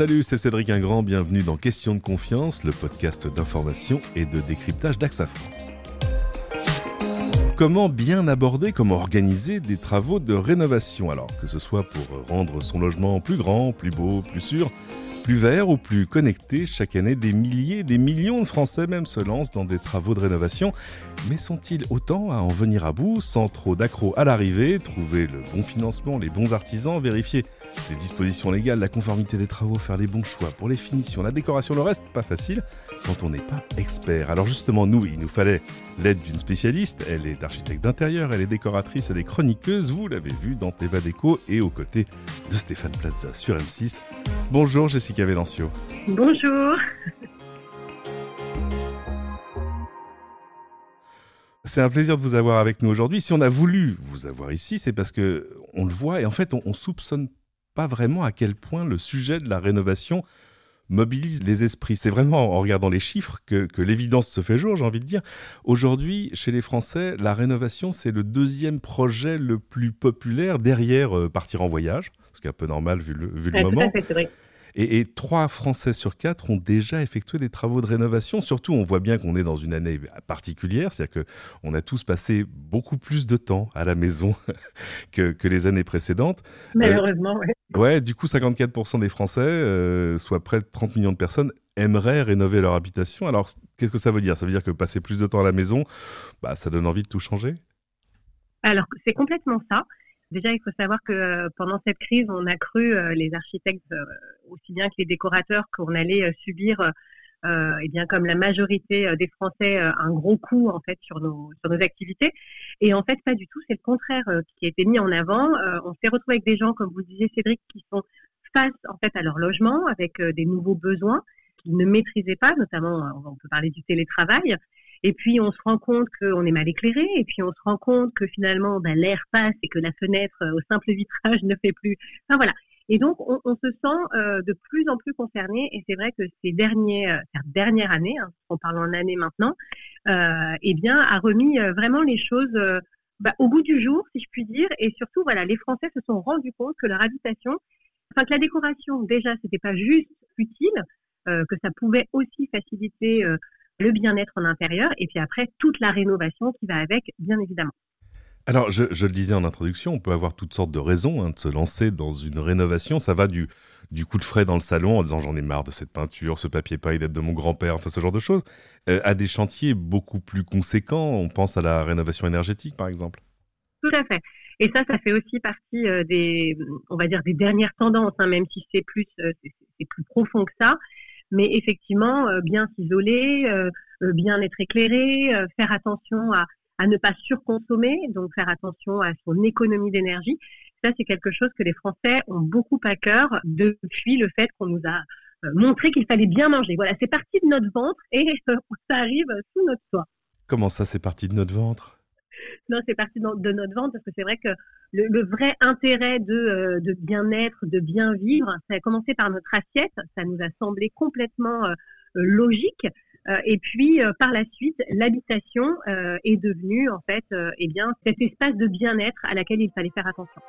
Salut, c'est Cédric Ingrand, bienvenue dans Question de confiance, le podcast d'information et de décryptage d'AXA France. Comment bien aborder, comment organiser des travaux de rénovation? Alors que ce soit pour rendre son logement plus grand, plus beau, plus sûr, plus vert ou plus connecté, chaque année des milliers, des millions de Français même se lancent dans des travaux de rénovation. Mais sont-ils autant à en venir à bout sans trop d'accro à l'arrivée, trouver le bon financement, les bons artisans, vérifier les dispositions légales, la conformité des travaux, faire les bons choix pour les finitions, la décoration, le reste, pas facile quand on n'est pas expert. Alors justement, nous, il nous fallait l'aide d'une spécialiste. Elle est architecte d'intérieur, elle est décoratrice, elle est chroniqueuse. Vous l'avez vu dans Teva Déco et aux côtés de Stéphane Plaza sur M6. Bonjour Jessica Vélencio. Bonjour. C'est un plaisir de vous avoir avec nous aujourd'hui. Si on a voulu vous avoir ici, c'est parce que on le voit et en fait on, on soupçonne pas vraiment à quel point le sujet de la rénovation mobilise les esprits. C'est vraiment en regardant les chiffres que, l'évidence se fait jour, j'ai envie de dire. Aujourd'hui, chez les Français, la rénovation, c'est le deuxième projet le plus populaire derrière euh, partir en voyage, ce qui est un peu normal vu le, vu le moment. Et, trois Français sur quatre ont déjà effectué des travaux de rénovation. Surtout, on voit bien qu'on est dans une année particulière, c'est-à-dire qu'on a tous passé beaucoup plus de temps à la maison que, les années précédentes. Euh, Malheureusement, oui. Ouais, du coup, 54% des Français, euh, soit près de 30 millions de personnes, aimeraient rénover leur habitation. Alors, qu'est-ce que ça veut dire? Ça veut dire que passer plus de temps à la maison, bah, ça donne envie de tout changer? Alors, c'est complètement ça. Déjà, il faut savoir que euh, pendant cette crise, on a cru, euh, les architectes, euh, aussi bien que les décorateurs, qu'on allait subir, bien comme la majorité des Français, un gros coup en fait sur nos, sur nos activités. Et en fait, pas du tout. C'est le contraire qui a été mis en avant. on s'est retrouvé avec des gens, comme vous disiez, Cédric, qui sont face en fait à leur logement avec des nouveaux besoins qu'ils ne maîtrisaient pas, notamment on peut parler du télétravail, et puis on se rend compte qu'on est mal éclairé, et puis on se rend compte que finalement ben, l'air passe et que la fenêtre euh, au simple vitrage ne fait plus. Enfin voilà. Et donc on, on se sent euh, de plus en plus concerné. Et c'est vrai que ces derniers, euh, dernières années, hein, en parlant en année maintenant, euh, eh bien a remis vraiment les choses bah, au bout du jour, si je puis dire. Et surtout voilà, les Français se sont rendus compte que leur habitation, enfin que la décoration déjà c'était pas juste utile, que ça pouvait aussi faciliter le bien-être en intérieur, et puis après, toute la rénovation qui va avec, bien évidemment. Alors, je, le disais en introduction, on peut avoir toutes sortes de raisons hein, de se lancer dans une rénovation. Ça va du, du coup de frais dans le salon en disant j'en ai marre de cette peinture, ce papier paille date de mon grand-père, enfin ce genre de choses, euh, à des chantiers beaucoup plus conséquents. On pense à la rénovation énergétique, par exemple. Tout à fait. Et ça, ça fait aussi partie euh, des, on va dire, des dernières tendances, hein, même si c'est plus, euh, c'est plus profond que ça mais effectivement, euh, bien s'isoler, euh, euh, bien être éclairé, faire attention à, à ne pas surconsommer, donc faire attention à son économie d'énergie. Ça, c'est quelque chose que les Français ont beaucoup à cœur depuis le fait qu'on nous a montré qu'il fallait bien manger. Voilà, c'est parti de notre ventre et ça arrive sous notre toit. Comment ça, c'est parti de notre ventre? Non, c'est parti de notre vente parce que c'est vrai que le, vrai intérêt de, euh, de bien-être, de bien vivre, ça a commencé par notre assiette. Ça nous a semblé complètement euh, logique. Euh, et puis par la suite, l'habitation est devenue en fait, eh bien, cet espace de bien-être à laquelle il fallait faire attention.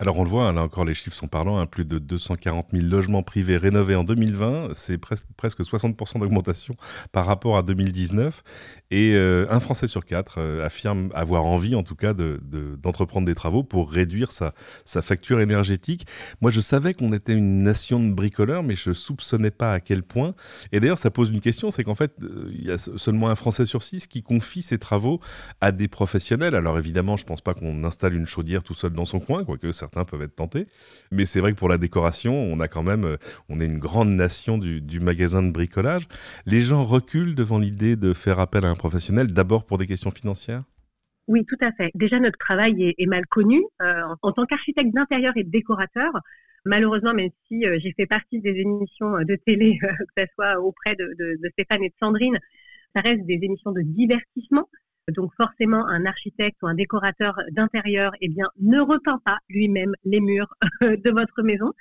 Alors on le voit, hein, là encore les chiffres sont parlants, hein, plus de 240 000 logements privés rénovés en 2020, c'est presque, presque 60% d'augmentation par rapport à 2019. Et euh, un Français sur quatre euh, affirme avoir envie en tout cas d'entreprendre de, des travaux pour réduire sa, sa facture énergétique. Moi je savais qu'on était une nation de bricoleurs, mais je soupçonnais pas à quel point. Et d'ailleurs ça pose une question, c'est qu'en fait euh, il y a seulement un Français sur six qui confie ses travaux à des professionnels. Alors évidemment je pense pas qu'on installe une chaudière tout seul dans son coin, quoique certains peuvent être tentés. Mais c'est vrai que pour la décoration, on a quand même, euh, on est une grande nation du, magasin de bricolage. Les gens reculent devant l'idée de faire appel à un professionnel, d'abord pour des questions financières? Oui, tout à fait. Déjà, notre travail est, mal connu. Euh, en, tant qu'architecte d'intérieur et de décorateur, malheureusement, même si euh, j'ai fait partie des émissions de télé, que ce soit auprès de, de, Stéphane et de Sandrine, ça reste des émissions de divertissement. Donc forcément, un architecte ou un décorateur d'intérieur, eh bien, ne repeint pas lui-même les murs de votre maison.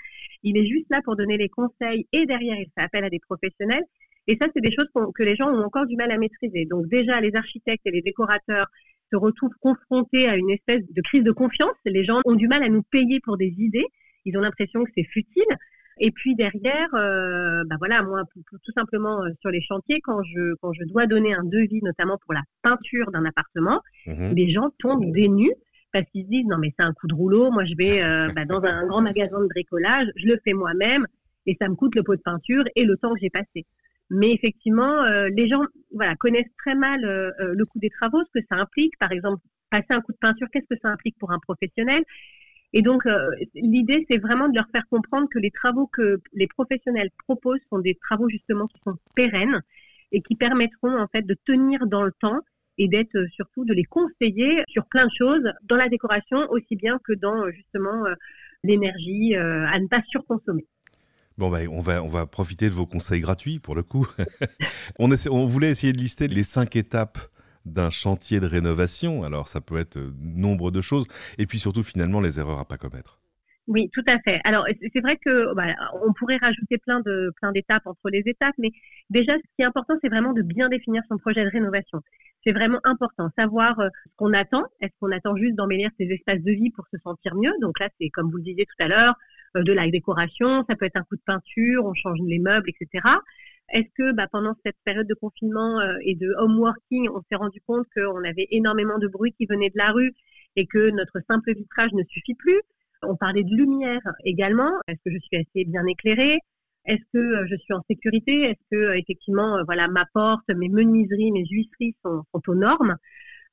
Il est juste là pour donner les conseils et derrière, il fait appel à des professionnels. Et ça, c'est des choses que les gens ont encore du mal à maîtriser. Donc déjà, les architectes et les décorateurs se retrouvent confrontés à une espèce de crise de confiance. Les gens ont du mal à nous payer pour des idées. ils ont l'impression que c'est futile. Et puis derrière, euh, bah voilà, moi, tout simplement euh, sur les chantiers, quand je, quand je dois donner un devis, notamment pour la peinture d'un appartement, mmh les gens tombent des nus parce qu'ils se disent non mais c'est un coup de rouleau, moi je vais euh, bah, dans un grand magasin de bricolage, je le fais moi-même et ça me coûte le pot de peinture et le temps que j'ai passé. Mais effectivement, les gens voilà connaissent très mal le coût des travaux, ce que ça implique. Par exemple, passer un coup de peinture, qu'est-ce que ça implique pour un professionnel? Et donc, euh, l'idée, c'est vraiment de leur faire comprendre que les travaux que les professionnels proposent sont des travaux justement qui sont pérennes et qui permettront en fait de tenir dans le temps et d'être euh, surtout de les conseiller sur plein de choses dans la décoration aussi bien que dans euh, justement l'énergie à ne pas surconsommer. Bon, bah, on, va, on va profiter de vos conseils gratuits pour le coup. on, on voulait essayer de lister les cinq étapes d'un chantier de rénovation. Alors ça peut être euh, nombre de choses. Et puis surtout finalement les erreurs à pas commettre. Oui, tout à fait. Alors c'est vrai que bah, on pourrait rajouter plein de plein d'étapes entre les étapes, mais déjà ce qui est important, c'est vraiment de bien définir son projet de rénovation. C'est vraiment important, savoir euh, ce qu'on attend. Est-ce qu'on attend juste d'embellir ses espaces de vie pour se sentir mieux? Donc là, c'est comme vous le disiez tout à l'heure, euh, de la décoration, ça peut être un coup de peinture, on change les meubles, etc. Est-ce que bah, pendant cette période de confinement euh, et de home working, on s'est rendu compte qu'on avait énormément de bruit qui venait de la rue et que notre simple vitrage ne suffit plus? On parlait de lumière également. Est-ce que je suis assez bien éclairée? Est-ce que euh, je suis en sécurité? Est-ce que euh, effectivement, voilà, ma porte, mes menuiseries, mes huisseries sont aux normes?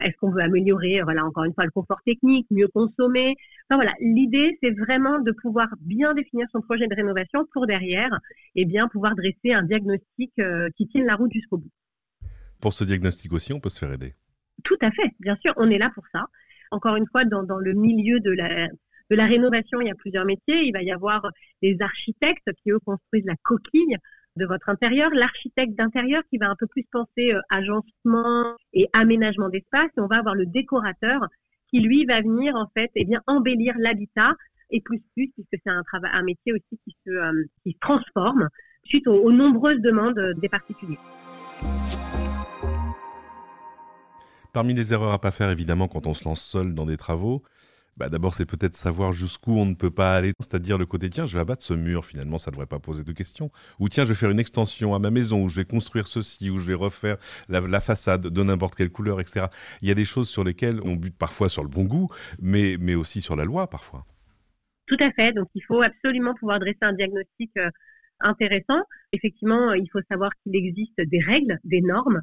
Est-ce qu'on veut améliorer, voilà, encore une fois, le confort technique, mieux consommer? Enfin, voilà, L'idée, c'est vraiment de pouvoir bien définir son projet de rénovation pour derrière, et eh bien pouvoir dresser un diagnostic euh, qui tienne la route jusqu'au bout. Pour ce diagnostic aussi, on peut se faire aider? Tout à fait, bien sûr, on est là pour ça. Encore une fois, dans, dans le milieu de la, de la rénovation, il y a plusieurs métiers. Il va y avoir les architectes qui, eux, construisent la coquille de votre intérieur, l'architecte d'intérieur qui va un peu plus penser euh, agencement et aménagement d'espace, et on va avoir le décorateur qui lui va venir en fait eh bien embellir l'habitat et plus plus puisque c'est un travail un métier aussi qui se euh, qui transforme suite aux nombreuses demandes des particuliers. Parmi les erreurs à pas faire évidemment quand on se lance seul dans des travaux, bah d'abord c'est peut-être savoir jusqu'où on ne peut pas aller, c'est-à-dire le côté tiens je vais abattre ce mur finalement ça ne devrait pas poser de questions, ou tiens je vais faire une extension à ma maison, ou je vais construire ceci, ou je vais refaire la, façade de n'importe quelle couleur, etc. Il y a des choses sur lesquelles on bute parfois sur le bon goût, mais, mais aussi sur la loi parfois. Tout à fait, donc il faut absolument pouvoir dresser un diagnostic euh, intéressant. Effectivement, il faut savoir qu'il existe des règles, des normes,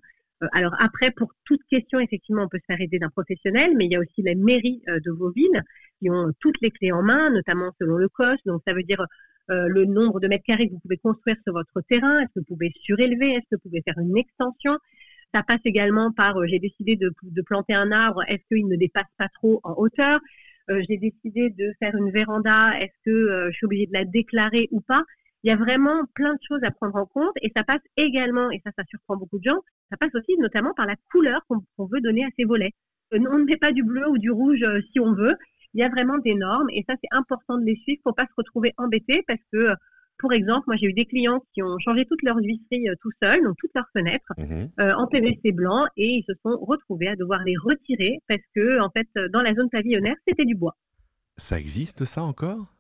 alors après, pour toute question, effectivement, on peut se faire aider d'un professionnel, mais il y a aussi les mairies euh, de vos villes qui ont toutes les clés en main, notamment selon le cost. Donc ça veut dire euh, le nombre de mètres carrés que vous pouvez construire sur votre terrain, est-ce que vous pouvez surélever, est-ce que vous pouvez faire une extension? Ça passe également par j'ai décidé de, planter un arbre, est-ce qu'il ne dépasse pas trop en hauteur? J'ai décidé de faire une véranda, est-ce que je suis obligée de la déclarer ou pas? Il y a vraiment plein de choses à prendre en compte et ça passe également, et ça, ça surprend beaucoup de gens, ça passe aussi notamment par la couleur qu'on veut donner à ces volets. Euh, on ne met pas du bleu ou du rouge euh, si on veut. Il y a vraiment des normes et ça, c'est important de les suivre pour pas se retrouver embêté parce que, euh, pour exemple, moi, j'ai eu des clients qui ont changé toutes leurs huisseries tout seuls, donc toutes leurs fenêtres, mmh en PVC blanc et ils se sont retrouvés à devoir les retirer parce que, en fait, dans la zone pavillonnaire, c'était du bois. Ça existe ça encore?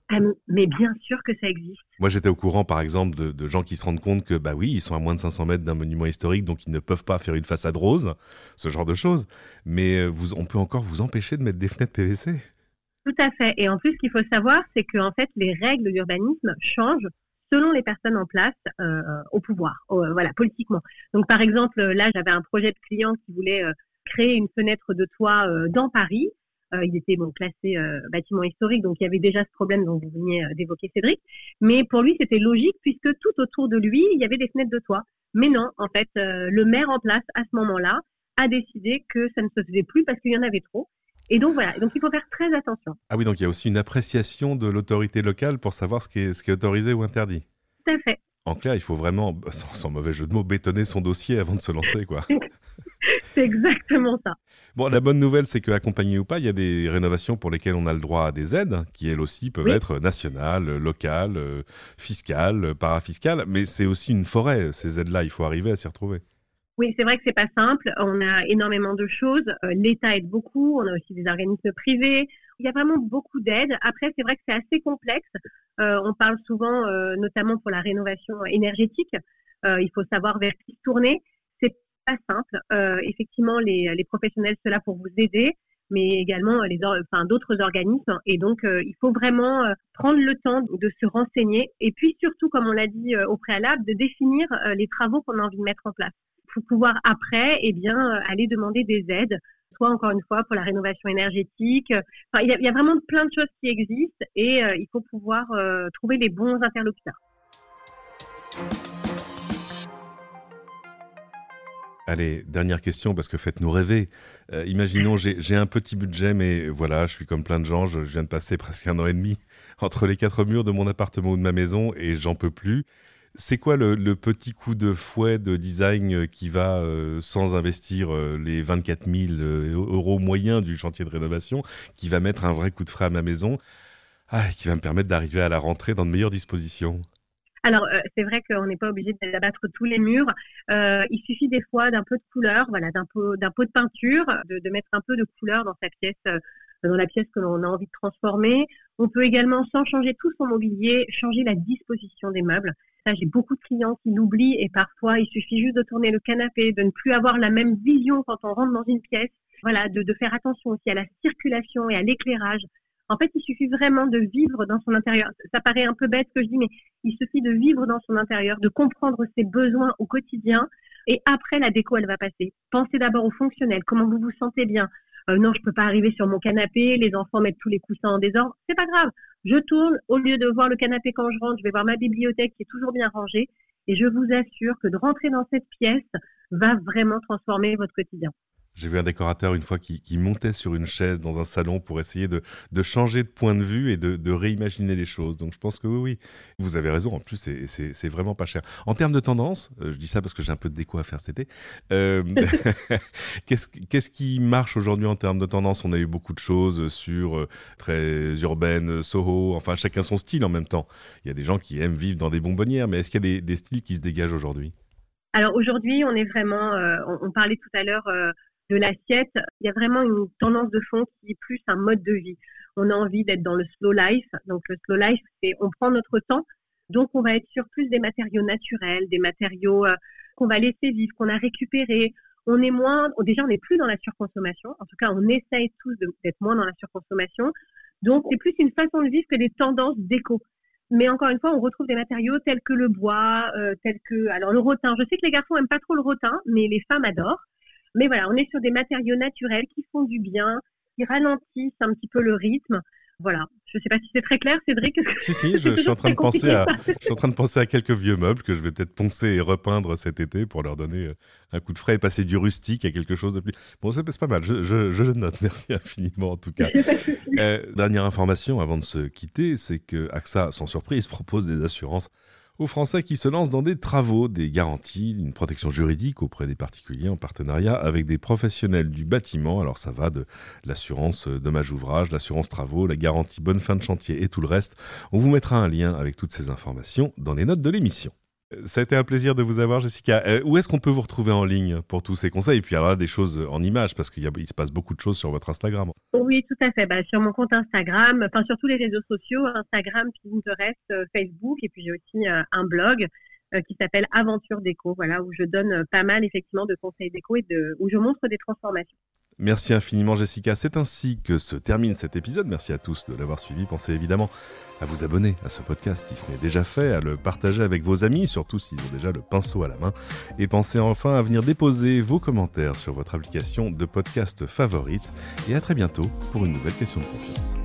Mais bien sûr que ça existe. Moi, j'étais au courant, par exemple, de, gens qui se rendent compte que, bah oui, ils sont à moins de 500 mètres d'un monument historique, donc ils ne peuvent pas faire une façade rose, ce genre de choses. Mais euh, vous, on peut encore vous empêcher de mettre des fenêtres PVC. Tout à fait. Et en plus, ce qu'il faut savoir, c'est que en fait, les règles d'urbanisme changent selon les personnes en place euh, au pouvoir, voilà, politiquement. Donc, par exemple, là, j'avais un projet de client qui voulait euh, créer une fenêtre de toit dans Paris. Euh, il était bon, classé euh, bâtiment historique, donc il y avait déjà ce problème dont vous veniez euh, d'évoquer Cédric. Mais pour lui, c'était logique puisque tout autour de lui, il y avait des fenêtres de toit. Mais non, en fait, le maire en place à ce moment-là a décidé que ça ne se faisait plus parce qu'il y en avait trop. Et donc voilà, donc il faut faire très attention. Ah oui, donc il y a aussi une appréciation de l'autorité locale pour savoir ce qui est, ce qui est autorisé ou interdit. Tout à fait. En clair, il faut vraiment, sans, sans, mauvais jeu de mots, bétonner son dossier avant de se lancer, quoi. c'est exactement ça. Bon, la bonne nouvelle, c'est qu'accompagné ou pas, il y a des rénovations pour lesquelles on a le droit à des aides, qui elles aussi peuvent être nationales, locales, fiscales, parafiscales, mais c'est aussi une forêt, ces aides-là, il faut arriver à s'y retrouver. Oui, c'est vrai que c'est pas simple. On a énormément de choses. Euh, L'État aide beaucoup. On a aussi des organismes privés. Il y a vraiment beaucoup d'aides. Après, c'est vrai que c'est assez complexe. Euh, on parle souvent, euh, notamment pour la rénovation énergétique. il faut savoir vers qui se tourner. Pas simple. effectivement, les, les, professionnels sont là pour vous aider, mais également les, enfin, d'autres organismes. Et donc, il faut vraiment prendre le temps de se renseigner. Et puis surtout, comme on l'a dit au préalable, de définir les travaux qu'on a envie de mettre en place pour pouvoir après, eh bien, euh, aller demander des aides, soit encore une fois pour la rénovation énergétique. Enfin, il, y a, vraiment plein de choses qui existent et euh, il faut pouvoir euh, trouver les bons interlocuteurs. Allez, dernière question, parce que faites-nous rêver. imaginons, j'ai un petit budget, mais voilà, je suis comme plein de gens, je, viens de passer presque un an et demi entre les quatre murs de mon appartement ou de ma maison, et j'en peux plus. C'est quoi le, petit coup de fouet de design euh, qui va, euh, sans investir euh, les 24 000 euros moyens du chantier de rénovation, qui va mettre un vrai coup de frais à ma maison, ah, qui va me permettre d'arriver à la rentrée dans de meilleures dispositions? Alors, c'est vrai qu'on n'est pas obligé d'abattre tous les murs. il suffit des fois d'un peu de couleur, voilà, d'un pot, de peinture, de, mettre un peu de couleur dans sa pièce, dans la pièce que l'on a envie de transformer. On peut également, sans changer tout son mobilier, changer la disposition des meubles. Ça, j'ai beaucoup de clients qui l'oublient et parfois, il suffit juste de tourner le canapé, de ne plus avoir la même vision quand on rentre dans une pièce. Voilà, de, de faire attention aussi à la circulation et à l'éclairage. En fait, il suffit vraiment de vivre dans son intérieur. Ça paraît un peu bête que je dis, mais il suffit de vivre dans son intérieur, de comprendre ses besoins au quotidien. Et après, la déco, elle va passer. Pensez d'abord au fonctionnel, comment vous vous sentez bien. Euh, non, je peux pas arriver sur mon canapé, les enfants mettent tous les coussins en désordre. C'est pas grave. Je tourne, au lieu de voir le canapé quand je rentre, je vais voir ma bibliothèque qui est toujours bien rangée. Et je vous assure que de rentrer dans cette pièce va vraiment transformer votre quotidien. J'ai vu un décorateur une fois qui, montait sur une chaise dans un salon pour essayer de, changer de point de vue et de, réimaginer les choses. Donc je pense que oui, oui, vous avez raison. En plus, c'est vraiment pas cher. En termes de tendance, euh, je dis ça parce que j'ai un peu de déco à faire cet été. Euh, qu'est-ce qui marche aujourd'hui en termes de tendance? On a eu beaucoup de choses sur euh, très urbaine, Soho, enfin chacun son style en même temps. Il y a des gens qui aiment vivre dans des bonbonnières, mais est-ce qu'il y a des, styles qui se dégagent aujourd'hui? Alors aujourd'hui, on est vraiment, on, parlait tout à l'heure de l'assiette, il y a vraiment une tendance de fond qui est plus un mode de vie. On a envie d'être dans le slow life. Donc le slow life, c'est on prend notre temps. Donc on va être sur plus des matériaux naturels, des matériaux euh, qu'on va laisser vivre, qu'on a récupérés. On est moins, déjà on n'est plus dans la surconsommation. En tout cas, on essaye tous d'être moins dans la surconsommation. Donc c'est plus une façon de vivre que des tendances déco. Mais encore une fois, on retrouve des matériaux tels que le bois, euh, tels que alors le rotin. Je sais que les garçons aiment pas trop le rotin, mais les femmes adorent. Mais voilà, on est sur des matériaux naturels qui font du bien, qui ralentissent un petit peu le rythme. Voilà. Je ne sais pas si c'est très clair, Cédric. Si, si, je, suis en train de penser à, je suis en train de penser à quelques vieux meubles que je vais peut-être poncer et repeindre cet été pour leur donner euh, un coup de frais et passer du rustique à quelque chose de plus. Bon, c'est pas mal. Je, je, le note. Merci infiniment, en tout cas. euh, dernière information avant de se quitter, c'est que AXA, sans surprise, propose des assurances aux Français qui se lancent dans des travaux, des garanties, une protection juridique auprès des particuliers en partenariat avec des professionnels du bâtiment. Alors ça va de l'assurance dommage ouvrage, l'assurance travaux, la garantie bonne fin de chantier et tout le reste. On vous mettra un lien avec toutes ces informations dans les notes de l'émission. Ça a été un plaisir de vous avoir, Jessica. Euh, où est-ce qu'on peut vous retrouver en ligne pour tous ces conseils? Et puis alors des choses en images, parce qu'il se passe beaucoup de choses sur votre Instagram. Oui, tout à fait. Bah, sur mon compte Instagram, enfin sur tous les réseaux sociaux, Instagram, Pinterest, euh, Facebook, et puis j'ai aussi euh, un blog qui s'appelle Aventure Déco, voilà, où je donne pas mal effectivement de conseils déco et où je montre des transformations. Merci infiniment Jessica. C'est ainsi que se termine cet épisode. Merci à tous de l'avoir suivi. Pensez évidemment à vous abonner à ce podcast si ce n'est déjà fait, à le partager avec vos amis, surtout s'ils ont déjà le pinceau à la main. Et pensez enfin à venir déposer vos commentaires sur votre application de podcast favorite. Et à très bientôt pour une nouvelle question de confiance.